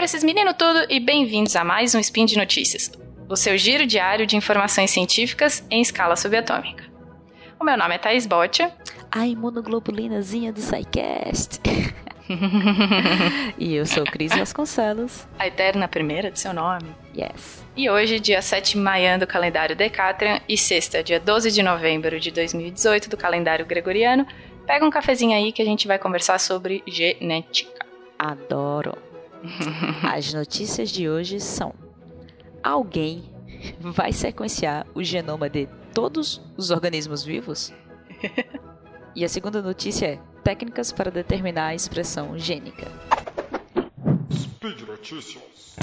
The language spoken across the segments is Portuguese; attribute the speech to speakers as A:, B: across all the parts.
A: pra esses meninos tudo e bem-vindos a mais um Spin de Notícias, o seu giro diário de informações científicas em escala subatômica. O meu nome é Thaís Botia.
B: A imunoglobulinazinha do SciCast. e eu sou Cris Vasconcelos.
A: A eterna primeira de seu nome.
B: Yes.
A: E hoje, dia 7 de maio do calendário Decatrian e sexta, dia 12 de novembro de 2018 do calendário gregoriano, pega um cafezinho aí que a gente vai conversar sobre genética.
B: Adoro. As notícias de hoje são: alguém vai sequenciar o genoma de todos os organismos vivos? E a segunda notícia é: técnicas para determinar a expressão gênica. Speed Notícias.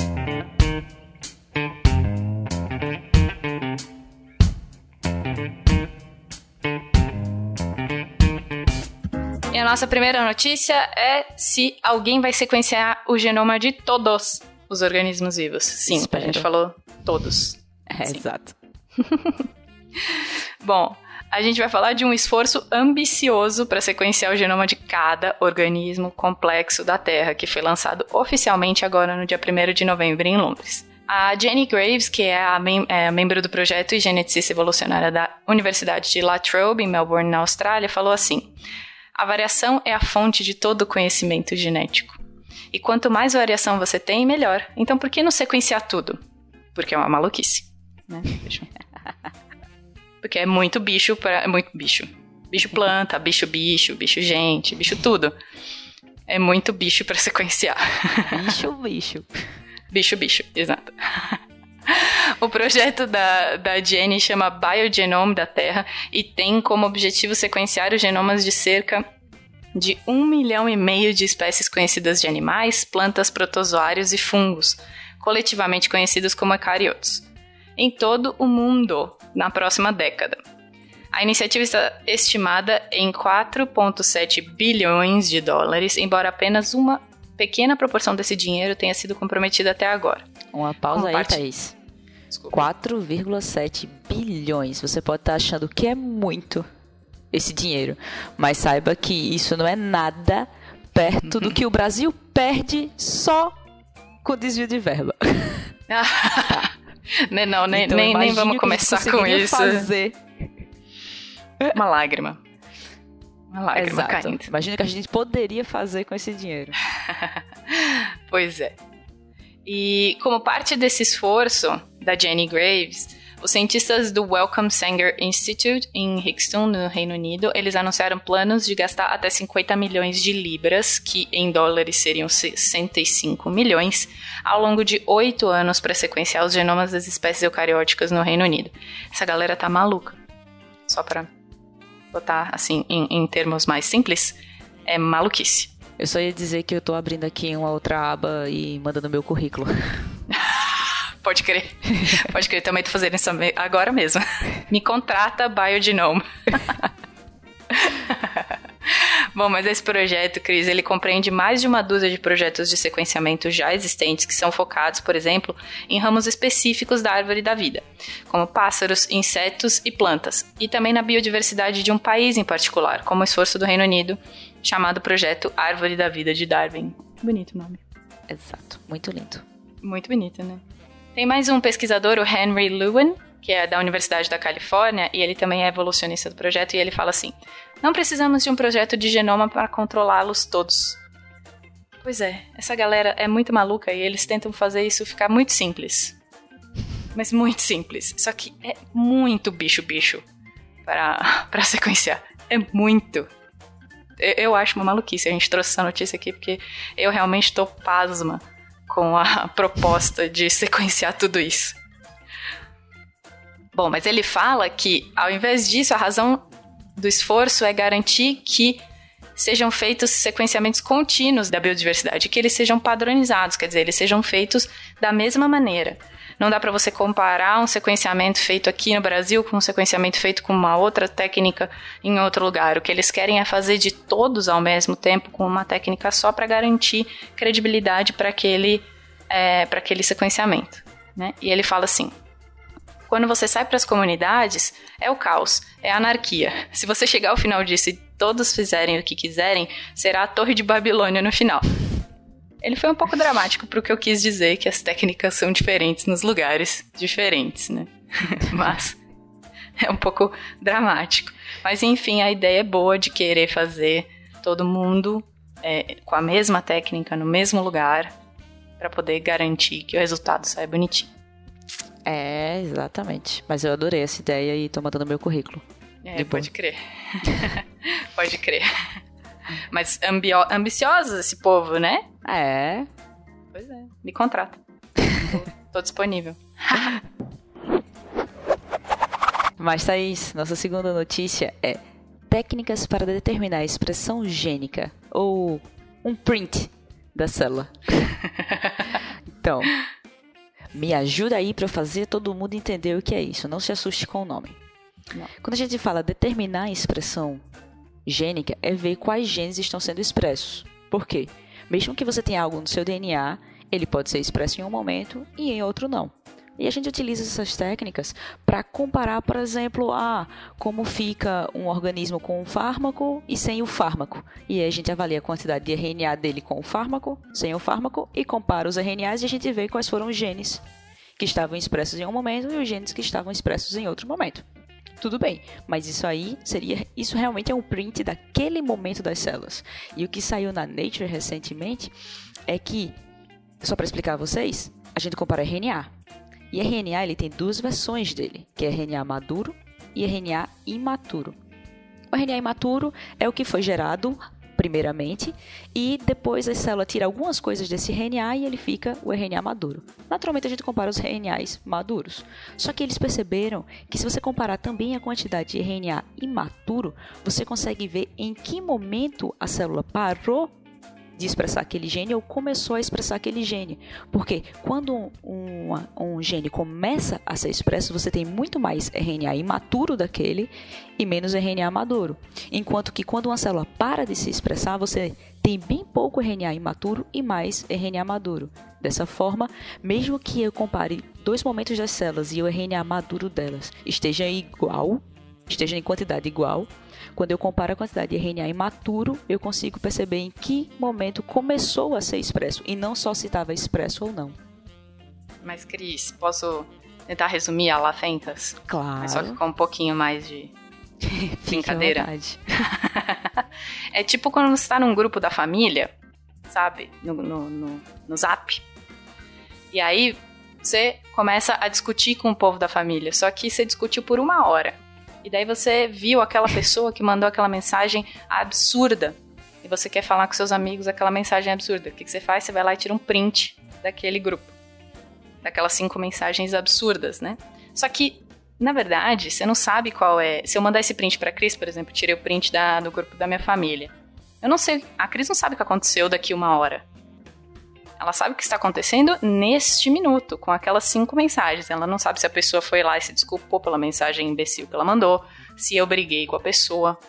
A: Nossa primeira notícia é se alguém vai sequenciar o genoma de todos os organismos vivos. Sim, Espero. a gente falou todos.
B: É, exato.
A: Bom, a gente vai falar de um esforço ambicioso para sequenciar o genoma de cada organismo complexo da Terra, que foi lançado oficialmente agora no dia 1 de novembro em Londres. A Jenny Graves, que é a mem é, membro do projeto e geneticista evolucionária da Universidade de La Trobe, em Melbourne, na Austrália, falou assim: a variação é a fonte de todo o conhecimento genético. E quanto mais variação você tem, melhor. Então por que não sequenciar tudo? Porque é uma maluquice. Né? Porque é muito bicho para. É muito bicho. Bicho planta, bicho bicho, bicho gente, bicho tudo. É muito bicho para sequenciar.
B: Bicho bicho.
A: bicho bicho, exato. O projeto da, da Jenny chama Biogenome da Terra e tem como objetivo sequenciar os genomas de cerca de um milhão e meio de espécies conhecidas de animais, plantas, protozoários e fungos, coletivamente conhecidos como eucariotos, em todo o mundo na próxima década. A iniciativa está estimada em 4,7 bilhões de dólares, embora apenas uma pequena proporção desse dinheiro tenha sido comprometida até agora.
B: Uma pausa aí, Thaís. 4,7 bilhões. Você pode estar achando que é muito esse dinheiro, mas saiba que isso não é nada perto do que o Brasil perde só com desvio de verba.
A: Né, não, nem, então, nem, nem vamos começar com isso.
B: Fazer.
A: Uma lágrima. Uma lágrima
B: Exato.
A: caindo.
B: Imagina o que a gente poderia fazer com esse dinheiro.
A: pois é. E como parte desse esforço da Jenny Graves, os cientistas do Wellcome Sanger Institute em Hickston, no Reino Unido, eles anunciaram planos de gastar até 50 milhões de libras, que em dólares seriam 65 milhões, ao longo de oito anos para sequenciar os genomas das espécies eucarióticas no Reino Unido. Essa galera tá maluca. Só para botar assim em, em termos mais simples, é maluquice.
B: Eu só ia dizer que eu tô abrindo aqui uma outra aba e mandando meu currículo.
A: Pode crer. Pode crer, também tô fazendo isso agora mesmo. Me contrata Biogenome. Bom, mas esse projeto, Cris, ele compreende mais de uma dúzia de projetos de sequenciamento já existentes que são focados, por exemplo, em ramos específicos da árvore da vida, como pássaros, insetos e plantas, e também na biodiversidade de um país em particular, como o esforço do Reino Unido chamado Projeto Árvore da Vida de Darwin. Bonito o nome.
B: Exato, muito lindo.
A: Muito bonito, né? Tem mais um pesquisador, o Henry Lewin, que é da Universidade da Califórnia, e ele também é evolucionista do projeto, e ele fala assim: Não precisamos de um projeto de genoma para controlá-los todos. Pois é, essa galera é muito maluca e eles tentam fazer isso ficar muito simples. Mas muito simples. Só que é muito bicho-bicho para sequenciar. É muito eu acho uma maluquice. A gente trouxe essa notícia aqui porque eu realmente estou pasma com a proposta de sequenciar tudo isso. Bom, mas ele fala que, ao invés disso, a razão do esforço é garantir que sejam feitos sequenciamentos contínuos da biodiversidade, que eles sejam padronizados, quer dizer, eles sejam feitos da mesma maneira. Não dá para você comparar um sequenciamento feito aqui no Brasil com um sequenciamento feito com uma outra técnica em outro lugar. O que eles querem é fazer de todos ao mesmo tempo com uma técnica só para garantir credibilidade para aquele, é, para aquele sequenciamento. Né? E ele fala assim: quando você sai para as comunidades, é o caos, é a anarquia. Se você chegar ao final disso e todos fizerem o que quiserem, será a Torre de Babilônia no final. Ele foi um pouco dramático pro que eu quis dizer, que as técnicas são diferentes nos lugares diferentes, né? Mas é um pouco dramático. Mas enfim, a ideia é boa de querer fazer todo mundo é, com a mesma técnica no mesmo lugar para poder garantir que o resultado saia bonitinho.
B: É, exatamente. Mas eu adorei essa ideia e tô mandando meu currículo.
A: É, pode crer. pode crer. Mas ambio ambicioso esse povo, né?
B: É.
A: Pois é. Me contrata. tô, tô disponível.
B: Mas, Thaís, nossa segunda notícia é técnicas para determinar a expressão gênica ou um print da célula. então, me ajuda aí para fazer todo mundo entender o que é isso. Não se assuste com o nome. Não. Quando a gente fala determinar a expressão gênica, é ver quais genes estão sendo expressos. Por quê? Mesmo que você tenha algo no seu DNA, ele pode ser expresso em um momento e em outro não. E a gente utiliza essas técnicas para comparar, por exemplo, a como fica um organismo com um fármaco e sem o fármaco. E aí a gente avalia a quantidade de RNA dele com o fármaco, sem o fármaco, e compara os RNAs e a gente vê quais foram os genes que estavam expressos em um momento e os genes que estavam expressos em outro momento tudo bem. Mas isso aí seria. Isso realmente é um print daquele momento das células. E o que saiu na Nature recentemente é que, só para explicar a vocês, a gente compara RNA. E RNA ele tem duas versões dele, que é RNA maduro e RNA imaturo. O RNA imaturo é o que foi gerado primeiramente, e depois a célula tira algumas coisas desse RNA e ele fica o RNA maduro. Naturalmente a gente compara os RNAs maduros. Só que eles perceberam que se você comparar também a quantidade de RNA imaturo, você consegue ver em que momento a célula parou de expressar aquele gene ou começou a expressar aquele gene. Porque quando um, um, um, gene começa a ser expresso, você tem muito mais RNA imaturo daquele e menos RNA maduro. Enquanto que quando uma célula para de se expressar, você tem bem pouco RNA imaturo e mais RNA maduro. Dessa forma, mesmo que eu compare dois momentos das células e o RNA maduro delas esteja igual, esteja em quantidade igual, quando eu comparo a quantidade de RNA imaturo, eu consigo perceber em que momento começou a ser expresso e não só se estava expresso ou não.
A: Mas, Cris, posso tentar resumir a Lafentas?
B: Claro. Mas
A: só que com um pouquinho mais de brincadeira. é tipo quando você está num grupo da família, sabe? No, no, no, no zap. E aí você começa a discutir com o povo da família. Só que você discutiu por uma hora. E daí você viu aquela pessoa que mandou aquela mensagem absurda. E você quer falar com seus amigos aquela mensagem absurda. O que, que você faz? Você vai lá e tira um print daquele grupo. Daquelas cinco mensagens absurdas, né? Só que, na verdade, você não sabe qual é. Se eu mandar esse print pra Cris, por exemplo, tirei o print da, do grupo da minha família. Eu não sei. A Cris não sabe o que aconteceu daqui uma hora. Ela sabe o que está acontecendo neste minuto, com aquelas cinco mensagens. Ela não sabe se a pessoa foi lá e se desculpou pela mensagem imbecil que ela mandou, se eu briguei com a pessoa.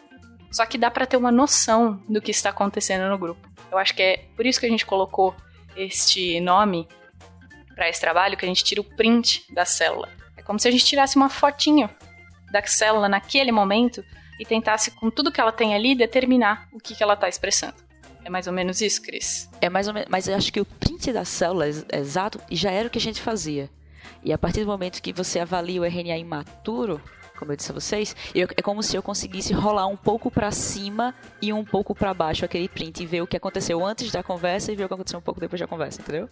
A: Só que dá para ter uma noção do que está acontecendo no grupo. Eu acho que é por isso que a gente colocou este nome para esse trabalho, que a gente tira o print da célula. É como se a gente tirasse uma fotinho da célula naquele momento e tentasse, com tudo que ela tem ali, determinar o que, que ela está expressando. É mais ou menos isso, Cris?
B: É mais ou menos, mas eu acho que o print da célula exato já era o que a gente fazia. E a partir do momento que você avalia o RNA imaturo, como eu disse a vocês, eu, é como se eu conseguisse rolar um pouco para cima e um pouco para baixo aquele print e ver o que aconteceu antes da conversa e ver o que aconteceu um pouco depois da conversa, entendeu?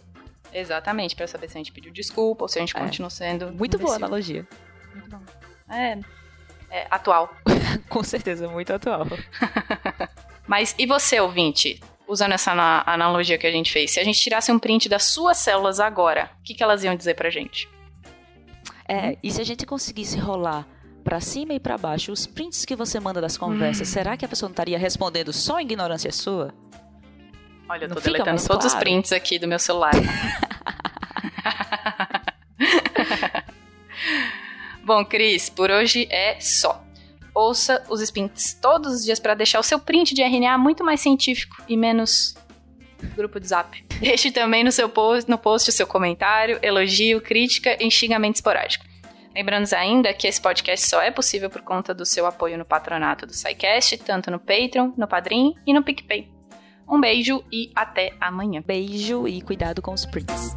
A: Exatamente, para saber se a gente pediu desculpa ou se a gente é. continua sendo.
B: Muito boa analogia.
A: Muito bom. É, é atual.
B: Com certeza, muito atual.
A: Mas e você, ouvinte? Usando essa analogia que a gente fez, se a gente tirasse um print das suas células agora, o que, que elas iam dizer pra gente?
B: É, e se a gente conseguisse rolar para cima e para baixo os prints que você manda das conversas, hum. será que a pessoa não estaria respondendo só ignorância sua?
A: Olha, eu tô não deletando todos claro. os prints aqui do meu celular. Bom, Cris, por hoje é só ouça os sprints todos os dias para deixar o seu print de RNA muito mais científico e menos grupo de zap. Deixe também no seu post, no post o seu comentário, elogio, crítica e xingamento esporádico. Lembrando ainda que esse podcast só é possível por conta do seu apoio no patronato do SciCast, tanto no Patreon, no Padrim e no PicPay. Um beijo e até amanhã.
B: Beijo e cuidado com os prints.